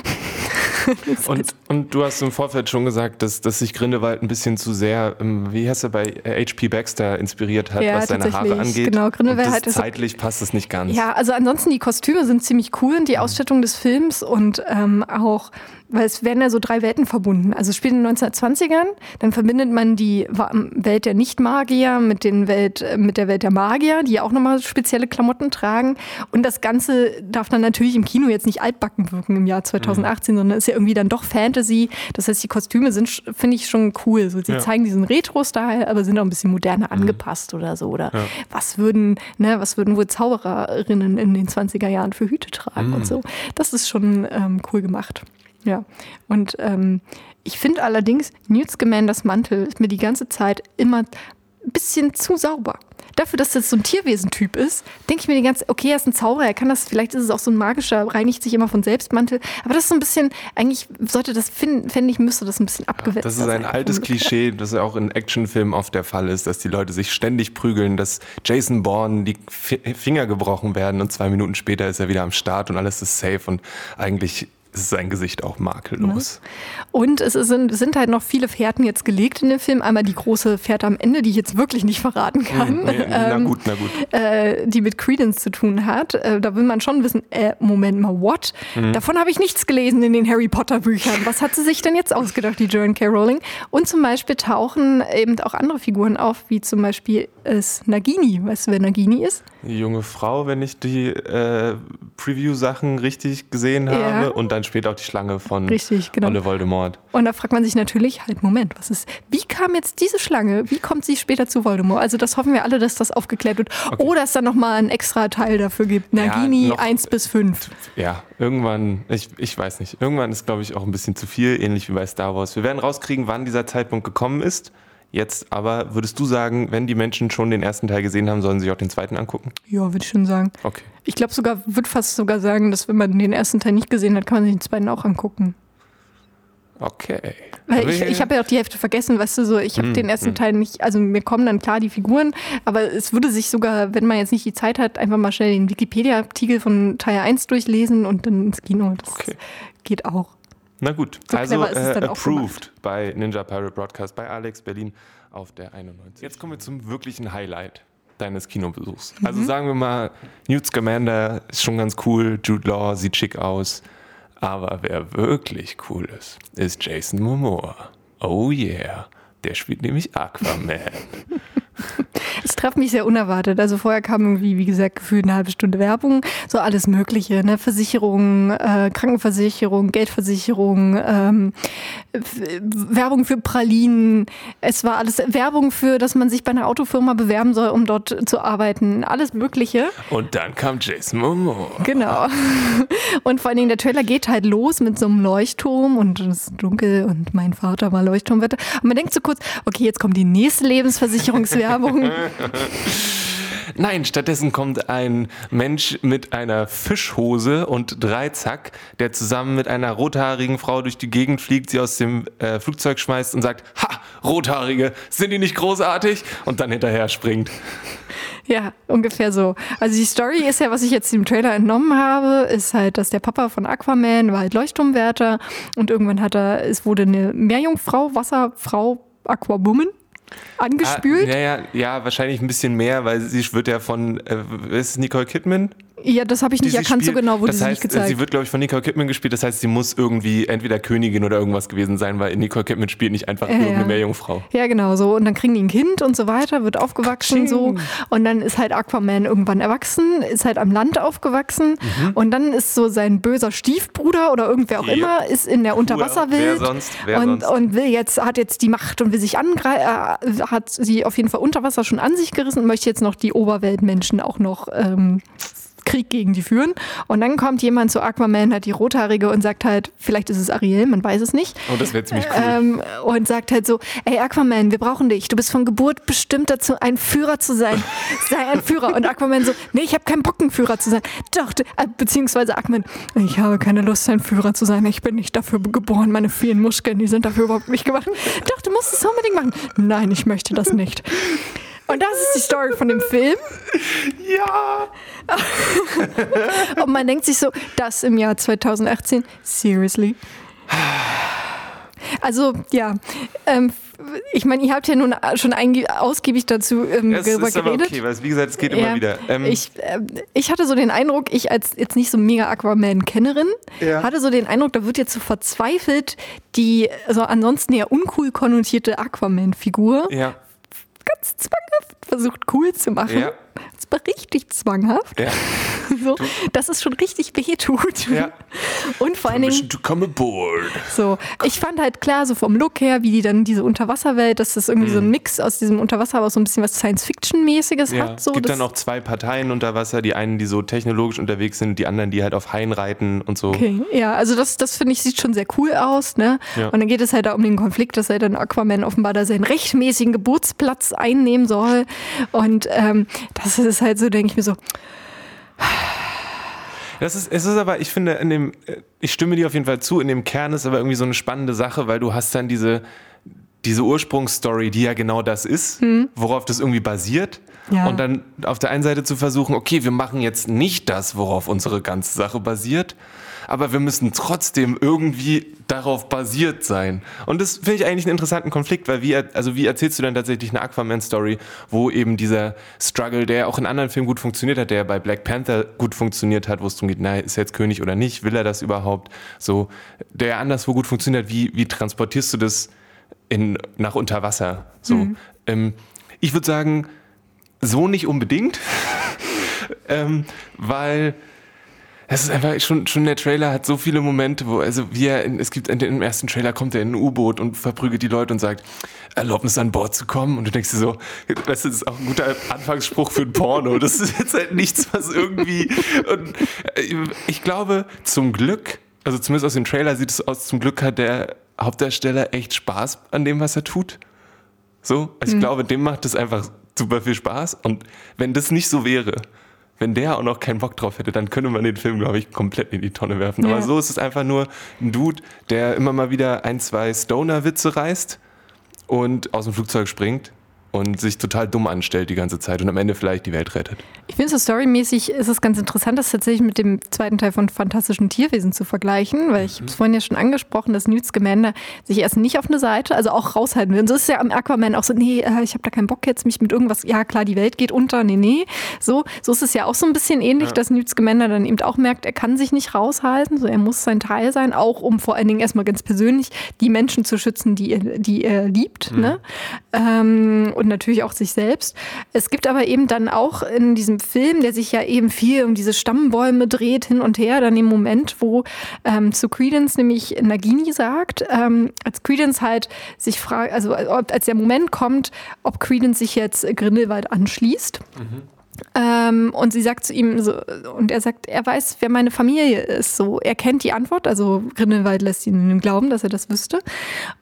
Und, und du hast im Vorfeld schon gesagt, dass, dass sich Grindelwald ein bisschen zu sehr, ähm, wie heißt er, bei äh, H.P. Baxter inspiriert hat, Ja, was seine Haare angeht. Genau, Grindelwald und das so- zeitlich passt es nicht ganz. Ja, also ansonsten die Kostüme sind ziemlich cool und die Ausstattung des Films und ähm, auch, weil es werden ja so drei Welten verbunden. Also spielt in den 1920ern, dann verbindet man die Wa- Welt der Nicht-Magier mit, den Welt, äh, mit der Welt der Magier, die auch nochmal spezielle Klamotten tragen. Und das Ganze darf dann natürlich im Kino jetzt nicht altbacken wirken im Jahr 2018, sondern ist ja irgendwie dann doch Fantasy. Das heißt, die Kostüme sind, finde ich, schon cool. So, sie Ja. zeigen diesen Retro-Style, aber sind auch ein bisschen moderner angepasst oder so. Oder was würden, ne, was würden wohl Zaubererinnen in den 20er Jahren für Hüte tragen und so. Das ist schon ähm, cool gemacht. Ja. Und ähm, ich finde allerdings, Newt Scamanders Mantel ist mir die ganze Zeit immer ein bisschen zu sauber. Dafür, dass das so ein Tierwesentyp ist, denke ich mir die ganze okay, er ist ein Zauberer, er kann das, vielleicht ist es auch so ein magischer, reinigt sich immer von selbst Mantel, aber das ist so ein bisschen, eigentlich sollte das, finden, fände ich, müsste das ein bisschen abgewetzt Das ist ein altes Klischee, das ja auch in Actionfilmen oft der Fall ist, dass die Leute sich ständig prügeln, dass Jason Bourne die Fi- Finger gebrochen werden und zwei Minuten später ist er wieder am Start und alles ist safe und eigentlich ist sein Gesicht auch makellos. Und es sind, sind halt noch viele Fährten jetzt gelegt in dem Film. Einmal die große Fährte am Ende, die ich jetzt wirklich nicht verraten kann. Nee, na ähm, gut, na gut. äh, die mit Credence zu tun hat. Äh, da will man schon wissen, äh, Moment mal, what? Mhm. Davon habe ich nichts gelesen in den Harry Potter Büchern. Was hat sie sich denn jetzt ausgedacht, die Joan K. Rowling? Und zum Beispiel tauchen eben auch andere Figuren auf, wie zum Beispiel ist Nagini. Weißt du, wer Nagini ist? Junge Frau, wenn ich die äh, Preview-Sachen richtig gesehen habe Ja. und dann später auch die Schlange von Richtig, genau. Olle Voldemort. Und da fragt man sich natürlich, halt, Moment, was ist, wie kam jetzt diese Schlange, wie kommt sie später zu Voldemort? Also das hoffen wir alle, dass das aufgeklärt wird. Oder es dann nochmal einen extra Teil dafür gibt. Nagini noch- 1 bis 5. Ja, irgendwann, ich, ich weiß nicht, irgendwann ist, glaube ich, auch ein bisschen zu viel, ähnlich wie bei Star Wars. Wir werden rauskriegen, wann dieser Zeitpunkt gekommen ist. Jetzt aber würdest du sagen, wenn die Menschen schon den ersten Teil gesehen haben, sollen sie sich auch den zweiten angucken? Ja, würde ich schon sagen. Okay. Ich glaube sogar, würde fast sogar sagen, dass wenn man den ersten Teil nicht gesehen hat, kann man sich den zweiten auch angucken. Okay. Weil Aber ich, ich habe ja auch die Hälfte vergessen, weißt du, so, ich Hm, habe den ersten Teil nicht, also mir kommen dann klar die Figuren, aber es würde sich sogar, wenn man jetzt nicht die Zeit hat, einfach mal schnell den Wikipedia-Artikel von Teil 1 durchlesen und dann ins Kino. Das Okay. geht auch. Na gut, So also äh, approved bei Ninja Pirate Broadcast bei Alex Berlin auf der 91. Jetzt kommen wir zum wirklichen Highlight deines Kinobesuchs. Mhm. Also sagen wir mal, Newt Scamander ist schon ganz cool, Jude Law sieht schick aus, aber wer wirklich cool ist, ist Jason Momoa. Oh yeah, der spielt nämlich Aquaman. Es traf mich sehr unerwartet. Also vorher kam irgendwie, wie gesagt, gefühlt eine halbe Stunde Werbung, so alles Mögliche, ne? Versicherung, äh, Krankenversicherung, Geldversicherung, ähm, Werbung für Pralinen. Es war alles Werbung für, dass man sich bei einer Autofirma bewerben soll, um dort zu arbeiten. Alles Mögliche. Und dann kam Jason Momoa. Genau. Und vor allen Dingen der Trailer geht halt los mit so einem Leuchtturm und es ist dunkel und mein Vater war Leuchtturmwetter. Und man denkt so kurz, okay, jetzt kommt die nächste Lebensversicherungswerbung. Nein, stattdessen kommt ein Mensch mit einer Fischhose und Dreizack, der zusammen mit einer rothaarigen Frau durch die Gegend fliegt, sie aus dem äh, Flugzeug schmeißt und sagt, ha, Rothaarige, sind die nicht großartig? Und dann hinterher springt. Ja, ungefähr so. Also die Story ist ja, was ich jetzt im Trailer entnommen habe, ist halt, dass der Papa von Aquaman war halt Leuchtturmwärter und irgendwann hat er, es wurde eine Meerjungfrau, Wasserfrau, Aquawoman angespült. Ah, ja, ja, ja, wahrscheinlich ein bisschen mehr, weil sie wird ja von, äh, ist Nicole Kidman? Ja, das habe ich nicht erkannt spielt. so genau, wurde das sie heißt, nicht gezeigt. Sie wird, glaube ich, von Nicole Kidman gespielt. Das heißt, sie muss irgendwie entweder Königin oder irgendwas gewesen sein, weil Nicole Kidman spielt nicht einfach Ja, irgendeine ja. Meerjungfrau. Ja, genau so. Und dann kriegen die ein Kind und so weiter, wird aufgewachsen so. Und dann ist halt Aquaman irgendwann erwachsen, ist halt am Land aufgewachsen. Und dann ist so sein böser Stiefbruder oder irgendwer auch Ja. immer, ist in der Unterwasserwelt. Wer sonst? Wer und, sonst? und will jetzt, hat jetzt die Macht und will sich angreifen, äh, hat sie auf jeden Fall unter Wasser schon an sich gerissen und möchte jetzt noch die Oberweltmenschen auch noch ähm, Krieg gegen die führen. Und dann kommt jemand zu Aquaman, hat die Rothaarige und sagt halt, vielleicht ist es Ariel, man weiß es nicht. Oh, das wäre ziemlich cool. Ähm, und sagt halt so, ey Aquaman, wir brauchen dich. Du bist von Geburt bestimmt dazu, ein Führer zu sein. Sei ein Führer. Und Aquaman so, nee, ich habe keinen Bock, ein Führer zu sein. Doch, äh, beziehungsweise Aquaman, ich habe keine Lust, ein Führer zu sein. Ich bin nicht dafür geboren. Meine vielen Muskeln, die sind dafür überhaupt nicht gemacht. Doch, du musst es unbedingt machen. Nein, ich möchte das nicht. Und das ist die Story von dem Film. ja! Und man denkt sich so, das im Jahr 2018, seriously? Also, ja. Ähm, ich meine, ihr habt ja nun schon ausgiebig dazu ähm, Es darüber ist aber geredet. okay, weil wie gesagt, es geht Ja, immer wieder. Ähm, ich, ähm, ich hatte so den Eindruck, ich als jetzt nicht so mega Aquaman-Kennerin, Ja. hatte so den Eindruck, da wird jetzt so verzweifelt die also ansonsten eher uncool konnotierte Aquaman-Figur ja, ganz zwanghaft versucht cool zu machen. Ja. Das war richtig zwanghaft. ja, So, dass es schon richtig wehtut. Ja. Und vor allen Dingen, to come aboard. so, ich fand halt klar, so vom Look her, wie die dann diese Unterwasserwelt, dass das irgendwie so ein Mix aus diesem Unterwasser, aber so ein bisschen was Science-Fiction-mäßiges Mhm. Ja, hat. So, es gibt dann auch zwei Parteien unter Wasser, die einen, die so technologisch unterwegs sind, die anderen, die halt auf Haien reiten und so. Okay, ja, also das, das finde ich, sieht schon sehr cool aus, ne? Ja. Und dann geht es halt da um den Konflikt, dass er dann Aquaman offenbar da seinen rechtmäßigen Geburtsplatz einnehmen soll. Und ähm, das ist halt so, denke ich mir so, Das ist, es ist aber, ich finde, in dem, äh, ich stimme dir auf jeden Fall zu, in dem Kern ist aber irgendwie so eine spannende Sache, weil du hast dann diese, diese Ursprungsstory, die ja genau das ist, worauf das irgendwie basiert. Ja. Und dann auf der einen Seite zu versuchen, okay, wir machen jetzt nicht das, worauf unsere ganze Sache basiert, aber wir müssen trotzdem irgendwie darauf basiert sein. Und das finde ich eigentlich einen interessanten Konflikt, weil wie, also wie erzählst du denn tatsächlich eine Aquaman-Story, wo eben dieser Struggle, der auch in anderen Filmen gut funktioniert hat, der bei Black Panther gut funktioniert hat, wo es darum geht, na, ist er jetzt König oder nicht, will er das überhaupt, so, der anderswo gut funktioniert hat, wie, wie transportierst du das in, nach unter Wasser, so. Ähm, ich würde sagen, so nicht unbedingt, ähm, weil es ist einfach schon, schon der Trailer hat so viele Momente, wo, also wie er, in, es gibt in, im ersten Trailer kommt er in ein U-Boot und verprügelt die Leute und sagt, Erlaubnis an Bord zu kommen. Und du denkst dir so, das ist auch ein guter Anfangsspruch für ein Porno, das ist jetzt halt nichts, was irgendwie, und äh, ich glaube, zum Glück, also zumindest aus dem Trailer sieht es aus, zum Glück hat der Hauptdarsteller echt Spaß an dem, was er tut. So, also ich glaube, dem macht es einfach super viel Spaß. Und wenn das nicht so wäre, wenn der auch noch keinen Bock drauf hätte, dann könnte man den Film, glaube ich, komplett in die Tonne werfen. Ja. Aber so ist es einfach nur ein Dude, der immer mal wieder ein, zwei Stoner-Witze reißt und aus dem Flugzeug springt und sich total dumm anstellt die ganze Zeit und am Ende vielleicht die Welt rettet. Ich finde so storymäßig ist es ganz interessant, das tatsächlich mit dem zweiten Teil von Fantastischen Tierwesen zu vergleichen, weil ich habe es vorhin ja schon angesprochen, dass Newt Scamander sich erst nicht auf eine Seite, also auch raushalten will. Und so ist es ja am Aquaman auch so, nee, äh, ich habe da keinen Bock jetzt, mich mit irgendwas, ja klar, die Welt geht unter, nee, nee. So, so ist es ja auch so ein bisschen ähnlich, dass Newt Scamander dann eben auch merkt, er kann sich nicht raushalten, so er muss sein Teil sein, auch um vor allen Dingen erstmal ganz persönlich die Menschen zu schützen, die er, die er liebt. Ne? Ähm, und natürlich auch sich selbst. Es gibt aber eben dann auch in diesem Film, der sich ja eben viel um diese Stammbäume dreht, hin und her, dann im Moment, wo ähm, zu Credence nämlich Nagini sagt, ähm, als Credence halt sich fragt, also als der Moment kommt, ob Credence sich jetzt Grindelwald anschließt. Mhm. Ähm, und sie sagt zu ihm so, und er sagt, er weiß, wer meine Familie ist. So, er kennt die Antwort, also Grindelwald lässt ihn glauben, dass er das wüsste.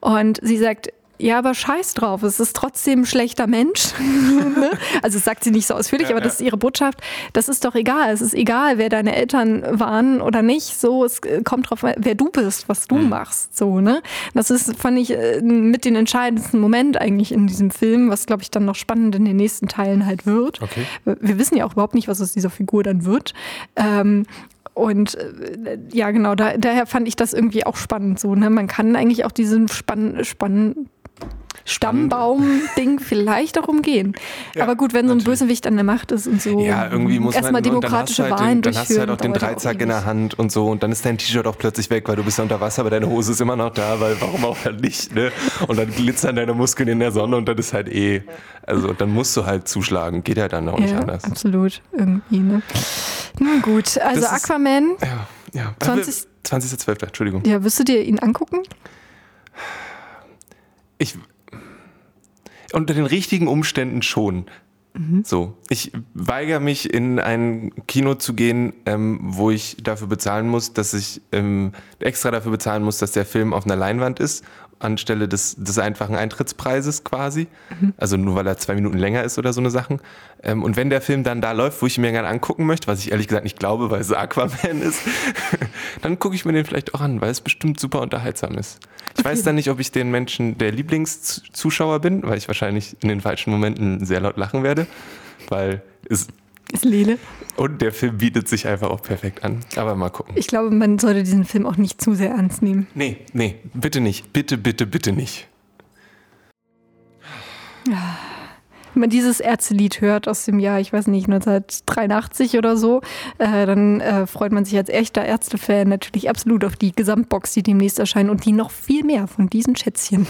Und sie sagt, ja, aber scheiß drauf, es ist trotzdem ein schlechter Mensch. Ne? also das sagt sie nicht so ausführlich, ja, aber das ist ihre Botschaft. Das ist doch egal. Es ist egal, wer deine Eltern waren oder nicht. So, es kommt drauf, wer du bist, was du mhm. machst. So, ne? Das ist, fand ich, äh, mit den entscheidendsten Moment eigentlich in diesem Film, was, glaube ich, dann noch spannend in den nächsten Teilen halt wird. Okay. Wir wissen ja auch überhaupt nicht, was aus dieser Figur dann wird. Ähm, und äh, ja, genau, da, daher fand ich das irgendwie auch spannend so. Ne? Man kann eigentlich auch diesen Spann, Spann, Stammbaum-Ding vielleicht auch umgehen. Ja, Aber gut, wenn so ein natürlich. Bösewicht an der Macht ist und so. Ja, irgendwie muss erstmal demokratische halt Wahlen den, Dann hast du halt auch den Dreizack in der Hand und so und dann ist dein T-Shirt auch plötzlich weg, weil du bist ja unter Wasser, aber deine Hose ist immer noch da, weil warum auch halt nicht, ne? Und dann glitzern deine Muskeln in der Sonne und dann ist halt eh, also dann musst du halt zuschlagen, geht ja dann auch nicht anders. absolut, irgendwie, ne? Nun gut, also ist, Aquaman. Ja, ja. 20. 20.12., Entschuldigung. Ja, wirst du dir ihn angucken? Ich, unter den richtigen Umständen schon. Mhm. So, ich weigere mich in ein Kino zu gehen, ähm, wo ich dafür bezahlen muss, dass ich ähm, extra dafür bezahlen muss, dass der Film auf einer Leinwand ist anstelle des, des einfachen Eintrittspreises quasi. Mhm. Also nur weil er zwei Minuten länger ist oder so eine Sachen. Ähm, und wenn der Film dann da läuft, wo ich ihn mir gerne angucken möchte, was ich ehrlich gesagt nicht glaube, weil es Aquaman ist, dann gucke ich mir den vielleicht auch an, weil es bestimmt super unterhaltsam ist. Ich weiß dann nicht, ob ich den Menschen der Lieblingszuschauer bin, weil ich wahrscheinlich in den falschen Momenten sehr laut lachen werde, weil es ist Lele. Und der Film bietet sich einfach auch perfekt an. Aber mal gucken. Ich glaube, man sollte diesen Film auch nicht zu sehr ernst nehmen. Nee, nee, bitte nicht. Bitte, bitte, bitte nicht. Ja wenn man dieses Ärztelied hört aus dem Jahr, ich weiß nicht, 1983 oder so, äh, dann äh, freut man sich als echter Ärztefan natürlich absolut auf die Gesamtbox, die demnächst erscheint und die noch viel mehr von diesen Schätzchen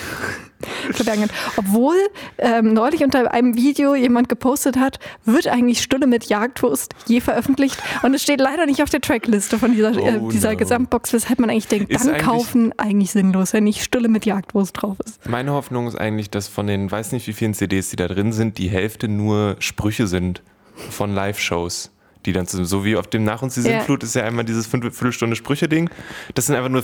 verdanken. Obwohl ähm, neulich unter einem Video jemand gepostet hat, wird eigentlich Stulle mit Jagdwurst je veröffentlicht und es steht leider nicht auf der Trackliste von dieser, äh, oh, dieser no. Gesamtbox, weshalb man eigentlich denkt, ist dann eigentlich kaufen eigentlich sinnlos, wenn nicht Stulle mit Jagdwurst drauf ist. Meine Hoffnung ist eigentlich, dass von den, weiß nicht wie vielen CDs, die da drin sind, die Hälfte nur Sprüche sind von Live-Shows. Die dann so wie auf dem Nach uns die Sintflut ja. ist ja einmal dieses Viertelstunde Sprüche-Ding. Das sind einfach nur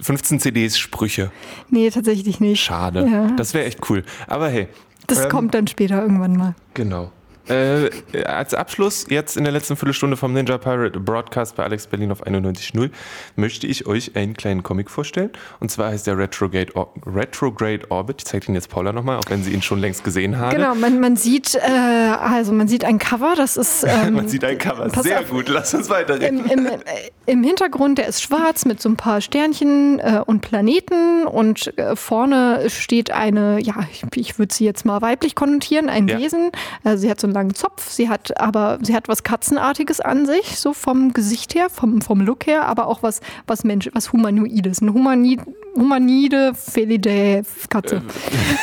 15 CDs Sprüche. Nee, tatsächlich nicht. Schade. Ja. Das wäre echt cool. Aber hey. Das ähm, kommt dann später irgendwann mal. Genau. Äh, als Abschluss, jetzt in der letzten Viertelstunde vom Ninja Pirate Broadcast bei Alex Berlin auf 91.0, möchte ich euch einen kleinen Comic vorstellen. Und zwar heißt der Retrograde, Or Retrograde Orbit. Ich zeige ihn jetzt Paula nochmal, auch wenn sie ihn schon längst gesehen hat. Genau, man, man sieht, äh, also man sieht ein Cover, das ist. Ähm, man sieht ein Cover, sehr auf, gut, lass uns weiterreden. Im, im, äh, Im, Hintergrund, der ist schwarz mit so ein paar Sternchen äh, und Planeten und äh, vorne steht eine, ja, ich, ich würde sie jetzt mal weiblich konnotieren, ein ja. Wesen. Also sie hat so ein langen Zopf. Sie hat aber, sie hat was Katzenartiges an sich, so vom Gesicht her, vom, vom Look her, aber auch was, was Mensch, was Humanoides. Eine Humanid, Humanide Felidae Katze.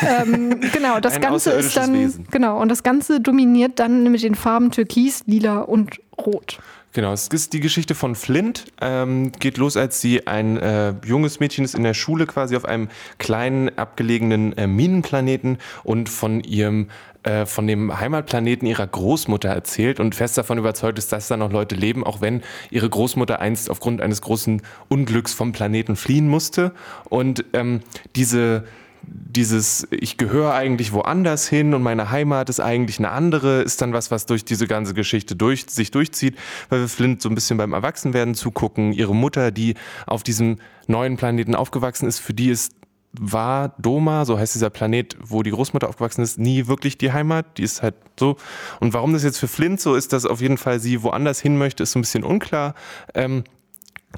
ähm, genau, das Ein Ganze ist dann, Wesen. genau, und das Ganze dominiert dann mit den Farben Türkis, Lila und Rot. Genau, es ist die Geschichte von Flint. Ähm, geht los, als sie ein äh, junges Mädchen ist in der Schule, quasi auf einem kleinen abgelegenen äh, Minenplaneten und von ihrem äh, von dem Heimatplaneten ihrer Großmutter erzählt und fest davon überzeugt ist, dass da noch Leute leben, auch wenn ihre Großmutter einst aufgrund eines großen Unglücks vom Planeten fliehen musste. Und ähm, diese dieses, ich gehöre eigentlich woanders hin und meine Heimat ist eigentlich eine andere, ist dann was, was durch diese ganze Geschichte durch, sich durchzieht, weil wir Flint so ein bisschen beim Erwachsenwerden zugucken. Ihre Mutter, die auf diesem neuen Planeten aufgewachsen ist, für die ist war Doma, so heißt dieser Planet, wo die Großmutter aufgewachsen ist, nie wirklich die Heimat. Die ist halt so. Und warum das jetzt für Flint so ist, dass auf jeden Fall sie woanders hin möchte, ist so ein bisschen unklar. Ähm,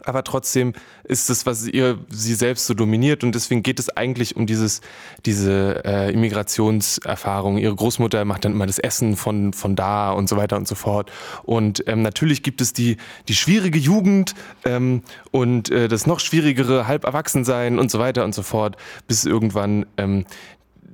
aber trotzdem ist es, was ihr sie selbst so dominiert und deswegen geht es eigentlich um dieses diese äh, Immigrationserfahrung. Ihre Großmutter macht dann immer das Essen von von da und so weiter und so fort. Und ähm, natürlich gibt es die die schwierige Jugend ähm, und äh, das noch schwierigere Halberwachsensein und so weiter und so fort, bis irgendwann ähm,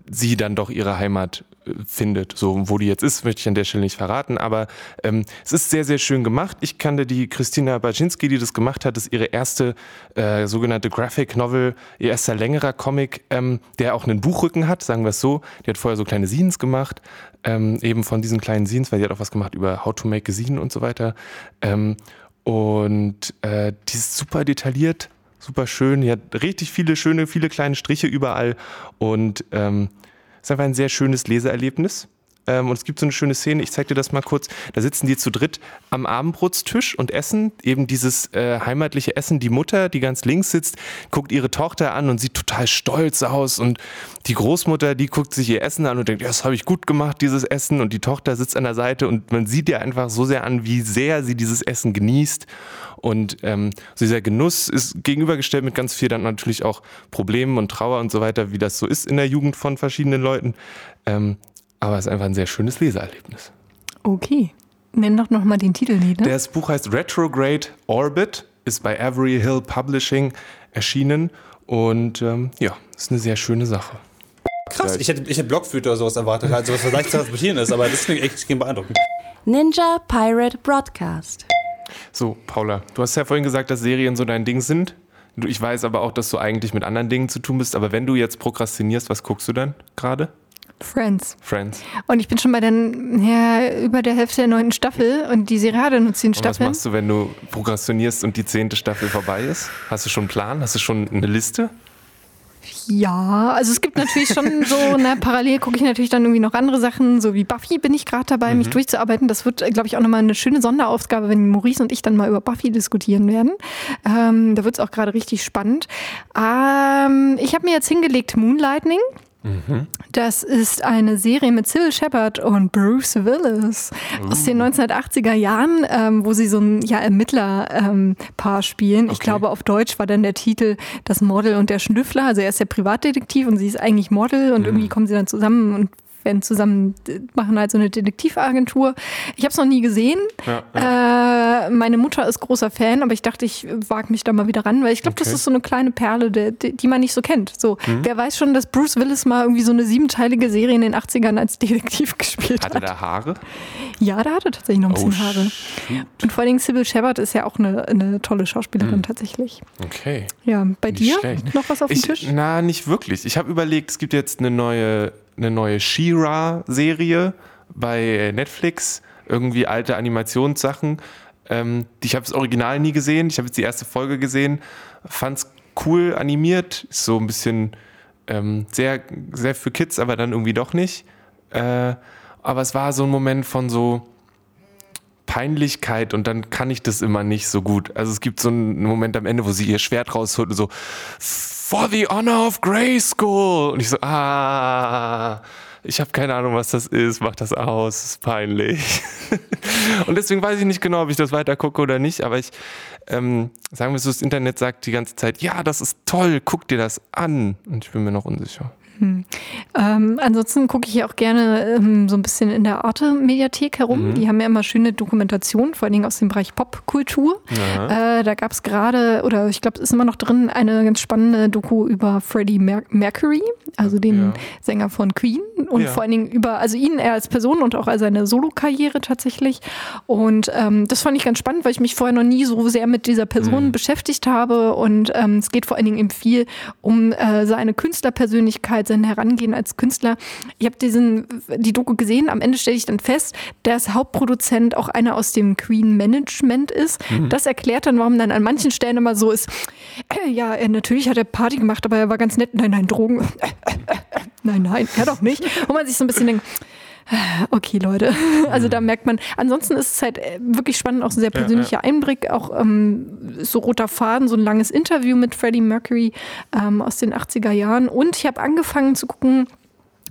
sie dann doch ihre Heimat findet. So, wo die jetzt ist, möchte ich an der Stelle nicht verraten, aber ähm, es ist sehr, sehr schön gemacht. Ich kannte die Christina Baczynski, die das gemacht hat. Das ist ihre erste äh, sogenannte Graphic Novel, ihr erster längerer Comic, ähm, der auch einen Buchrücken hat, sagen wir es so. Die hat vorher so kleine Scenes gemacht, ähm, eben von diesen kleinen Scenes, weil die hat auch was gemacht über How to Make a Scene und so weiter. Ähm, und äh, die ist super detailliert, super schön. Die hat richtig viele schöne, viele kleine Striche überall und ähm, ist einfach ein sehr schönes Leseerlebnis. Ähm, und es gibt so eine schöne Szene, ich zeig dir das mal kurz. Da sitzen die zu dritt am Abendbrotstisch und essen eben dieses äh, heimatliche Essen. Die Mutter, die ganz links sitzt, guckt ihre Tochter an und sieht total stolz aus. Und die Großmutter, die guckt sich ihr Essen an und denkt, ja, das habe ich gut gemacht, dieses Essen. Und die Tochter sitzt an der Seite und man sieht ihr einfach so sehr an, wie sehr sie dieses Essen genießt. Und ähm, so dieser Genuss ist gegenübergestellt mit ganz viel dann natürlich auch Problemen und Trauer und so weiter, wie das so ist in der Jugend von verschiedenen Leuten. Ähm, aber es ist einfach ein sehr schönes Leseerlebnis. Okay. Nenn doch nochmal den Titel nieder. Das Buch heißt Retrograde Orbit, ist bei Avery Hill Publishing erschienen und ähm, ja, ist eine sehr schöne Sache. Krass, ich hätte, ich hätte Blockflöte oder sowas erwartet, also was leicht zu transportieren ist, aber das klingt echt beeindruckend. Ninja Pirate Broadcast. So, Paula, du hast ja vorhin gesagt, dass Serien so dein Ding sind. Ich weiß aber auch, dass du eigentlich mit anderen Dingen zu tun bist. Aber wenn du jetzt prokrastinierst, was guckst du dann gerade? Friends. Friends. Und ich bin schon bei der, ja, über der Hälfte der neunten Staffel und die Serie hat nur zehn Und was Staffeln. machst du, wenn du prokrastinierst und die zehnte Staffel vorbei ist? Hast du schon einen Plan? Hast du schon eine Liste? Ja, also es gibt natürlich schon so, na, parallel gucke ich natürlich dann irgendwie noch andere Sachen, so wie Buffy bin ich gerade dabei, Mhm. mich durchzuarbeiten. Das wird, glaube ich, auch nochmal eine schöne Sonderausgabe, wenn Maurice und ich dann mal über Buffy diskutieren werden. Ähm, da wird es auch gerade richtig spannend. Ähm, ich habe mir jetzt hingelegt Moonlightning. Das ist eine Serie mit Sybil Shepard und Bruce Willis aus den 1980er Jahren, ähm, wo sie so ein ja, Ermittlerpaar spielen. Ich Okay. glaube, auf Deutsch war dann der Titel Das Model und der Schnüffler. Also er ist der Privatdetektiv und sie ist eigentlich Model und irgendwie kommen sie dann zusammen und werden zusammen, äh, machen halt so eine Detektivagentur. Ich habe es noch nie gesehen. Ja, Äh, meine Mutter ist großer Fan, aber ich dachte, ich wage mich da mal wieder ran, weil ich glaube, das Okay. ist so eine kleine Perle, die, die die man nicht so kennt. So, Mhm. wer weiß schon, dass Bruce Willis mal irgendwie so eine siebenteilige Serie in den 80ern als Detektiv gespielt Hat hat. er da Haare? Ja, da hat er tatsächlich noch ein Oh, bisschen Haare. shoot. Und vor allen Dingen Sybil Shepard ist ja auch eine, eine tolle Schauspielerin tatsächlich. Okay. Ja, bei. Nicht dir schlecht. noch was auf dem Tisch? Na, nicht wirklich. Ich habe überlegt, es gibt jetzt eine neue, eine neue She-Ra-Serie bei Netflix. Irgendwie alte Animationssachen. Ähm, ich habe das Original nie gesehen. Ich habe jetzt die erste Folge gesehen. Fand's cool animiert. Ist so ein bisschen ähm, sehr, sehr für Kids, aber dann irgendwie doch nicht. Äh, aber es war so ein Moment von so Peinlichkeit und dann kann ich das immer nicht so gut. Also es gibt so einen Moment am Ende, wo sie ihr Schwert rausholt und so For the honor of Grayskull. Und ich so, ah, ich habe keine Ahnung, was das ist, mach das aus, ist peinlich. und deswegen weiß ich nicht genau, ob ich das weiter gucke oder nicht, aber ich, ähm, sagen wir so, das Internet sagt die ganze Zeit, ja, das ist toll, guck dir das an. Und ich bin mir noch unsicher. Ähm, ansonsten gucke ich ja auch gerne ähm, so ein bisschen in der Arte-Mediathek herum. Mhm. Die haben ja immer schöne Dokumentationen, vor allen Dingen aus dem Bereich Popkultur. Äh, da gab es gerade, oder ich glaube, es ist immer noch drin, eine ganz spannende Doku über Freddie Mer Mercury, also den Ja. Sänger von Queen. Und Ja. vor allen Dingen über, also ihn er als Person und auch als seine Solo-Karriere tatsächlich. Und ähm, das fand ich ganz spannend, weil ich mich vorher noch nie so sehr mit dieser Person Mhm. beschäftigt habe. Und ähm, es geht vor allen Dingen eben viel um äh, seine Künstlerpersönlichkeit, sein Herangehen als Künstler. Ich habe diesen die Doku gesehen. Am Ende stelle ich dann fest, dass Hauptproduzent auch einer aus dem Queen Management ist. Das erklärt dann, warum dann an manchen Stellen immer so ist. Äh, ja, er, natürlich hat er Party gemacht, aber er war ganz nett. Nein, nein, Drogen. nein, nein, er doch nicht. Wo man sich so ein bisschen denkt. Okay, Leute. Also da merkt man, ansonsten ist es halt äh, wirklich spannend, auch ein sehr persönlicher Einblick, auch ähm, so roter Faden, so ein langes Interview mit Freddie Mercury ähm, aus den 80er Jahren. Und ich habe angefangen zu gucken,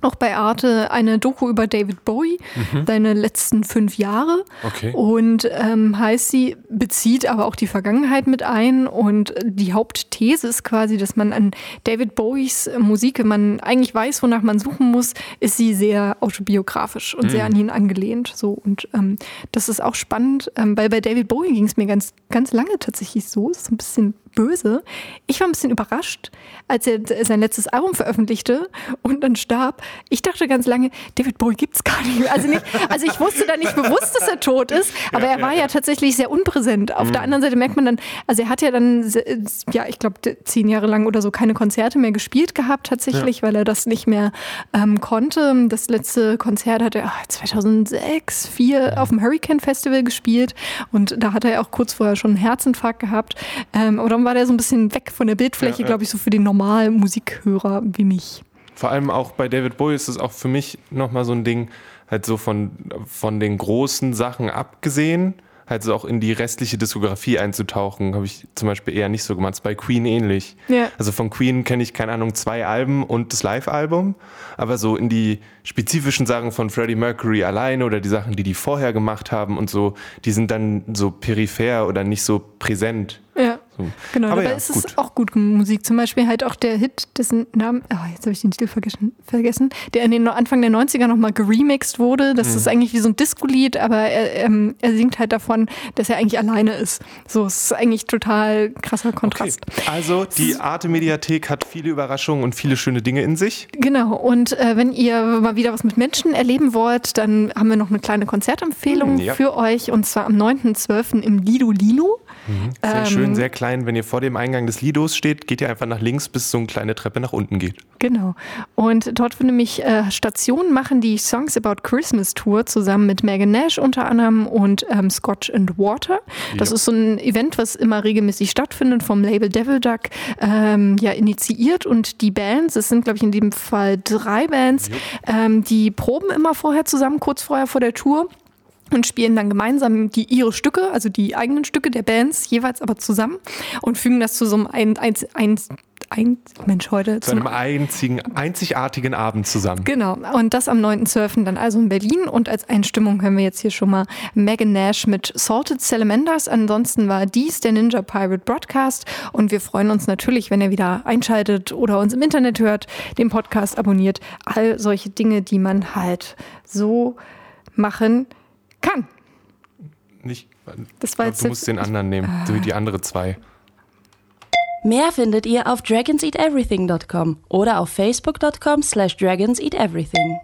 auch bei Arte eine Doku über David Bowie, seine letzten fünf Jahre. Okay. Und ähm, heißt sie, bezieht aber auch die Vergangenheit mit ein. Und die Hauptthese ist quasi, dass man an David Bowies Musik, wenn man eigentlich weiß, wonach man suchen muss, ist sie sehr autobiografisch und sehr an ihn angelehnt. So. Und ähm, das ist auch spannend, ähm, weil bei David Bowie ging es mir ganz, ganz lange tatsächlich so. Ist ein bisschen böse. Ich war ein bisschen überrascht, als er sein letztes Album veröffentlichte und dann starb. Ich dachte ganz lange, David Bowie gibt's gar nicht mehr. Also, nicht, also ich wusste da nicht bewusst, dass er tot ist, aber er war ja tatsächlich sehr unpräsent. Auf der anderen Seite merkt man dann, also er hat ja dann, ja, ich glaube, zehn Jahre lang oder so keine Konzerte mehr gespielt gehabt, tatsächlich, weil er das nicht mehr ähm, konnte. Das letzte Konzert hat er 2006, 2004 auf dem Hurricane Festival gespielt und da hat er ja auch kurz vorher schon einen Herzinfarkt gehabt. Ähm, oder war der so ein bisschen weg von der Bildfläche, ja, glaube ich, so für den normalen Musikhörer wie mich. Vor allem auch bei David Bowie ist es auch für mich nochmal so ein Ding, halt so von, von den großen Sachen abgesehen, halt so auch in die restliche Diskografie einzutauchen, habe ich zum Beispiel eher nicht so gemacht. Ist bei Queen ähnlich. Ja. Also von Queen kenne ich, keine Ahnung, zwei Alben und das Live-Album, aber so in die spezifischen Sachen von Freddie Mercury alleine oder die Sachen, die die vorher gemacht haben und so, die sind dann so peripher oder nicht so präsent. Ja. So. Genau, aber dabei ja, ist gut. es auch gut Musik. Zum Beispiel halt auch der Hit, dessen Namen, oh, jetzt habe ich den Titel vergessen, vergessen, der in den Anfang der 90er nochmal geremixed wurde. Das mhm. ist eigentlich wie so ein Disco-Lied, aber er, ähm, er singt halt davon, dass er eigentlich alleine ist. So, es ist eigentlich total krasser Kontrast. Okay. Also die Arte-Mediathek hat viele Überraschungen und viele schöne Dinge in sich. Genau, und äh, wenn ihr mal wieder was mit Menschen erleben wollt, dann haben wir noch eine kleine Konzertempfehlung mhm, ja. für euch und zwar am 9.12. im Lido Lilo. Mhm. Sehr ähm, schön, sehr klein. Wenn ihr vor dem Eingang des Lidos steht, geht ihr einfach nach links, bis so eine kleine Treppe nach unten geht. Genau. Und dort wird nämlich äh, Station machen die Songs About Christmas Tour zusammen mit Megan Nash unter anderem und ähm, Scotch and Water. Das ja. ist so ein Event, was immer regelmäßig stattfindet, vom Label Devil Duck ähm, ja, initiiert. Und die Bands, es sind, glaube ich, in dem Fall drei Bands, ähm, die proben immer vorher zusammen, kurz vorher vor der Tour und spielen dann gemeinsam die ihre Stücke, also die eigenen Stücke der Bands jeweils aber zusammen und fügen das zu so einem ein, ein, ein, ein Mensch heute zu einem einzigen, einzigartigen Abend zusammen. Genau. Und das am 9.12. dann also in Berlin. Und als Einstimmung hören wir jetzt hier schon mal Megan Nash mit Salted Salamanders. Ansonsten war dies der Ninja Pirate Broadcast. Und wir freuen uns natürlich, wenn ihr wieder einschaltet oder uns im Internet hört, den Podcast abonniert. All solche Dinge, die man halt so machen kann. Nicht. Das war jetzt du musst den anderen nehmen, ah. so wie die andere zwei. Mehr findet ihr auf dragonseateverything.com oder auf facebook.com slash dragonseateverything.